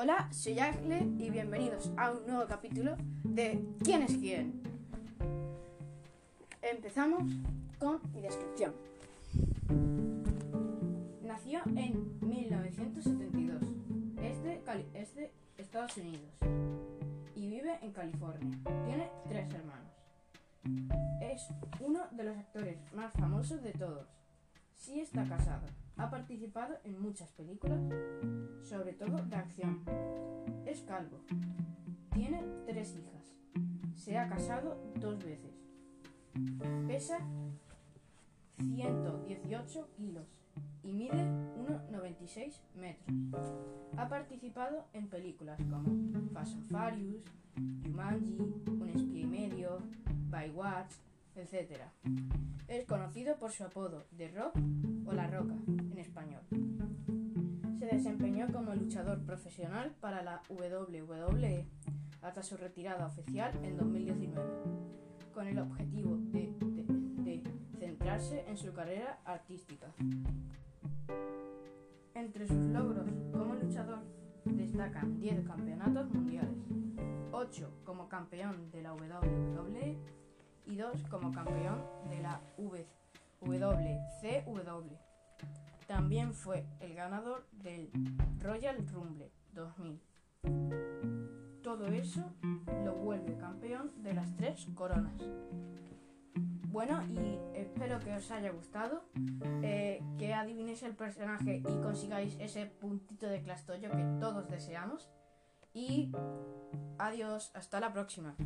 Hola, soy Agle y bienvenidos a un nuevo capítulo de ¿Quién es quién? Empezamos con mi descripción. Nació en 1972. Es de, Cali- es de Estados Unidos y vive en California. Tiene tres hermanos. Es uno de los actores más famosos de todos. Sí está casado. Ha participado en muchas películas, sobre todo de acción. Es calvo. Tiene tres hijas. Se ha casado dos veces. Pesa 118 kilos y mide 1,96 metros. Ha participado en películas como Fast and Furious, Jumanji, Un espía y medio, Baywatch, etc. Es conocido por su apodo de Rock o La Roca en español. Se desempeñó como luchador profesional para la WWE hasta su retirada oficial en 2019, con el objetivo de, de- centrarse en su carrera artística. Entre sus logros como luchador destacan 10 campeonatos mundiales, 8 como campeón de la WWE y 2 como campeón de la WCW. También fue el ganador del Royal Rumble 2000. Todo eso lo vuelve campeón de las tres coronas. Bueno, y espero que os haya gustado, eh, que adivinéis el personaje y consigáis ese puntito de clastoyo que todos deseamos. Y adiós, hasta la próxima.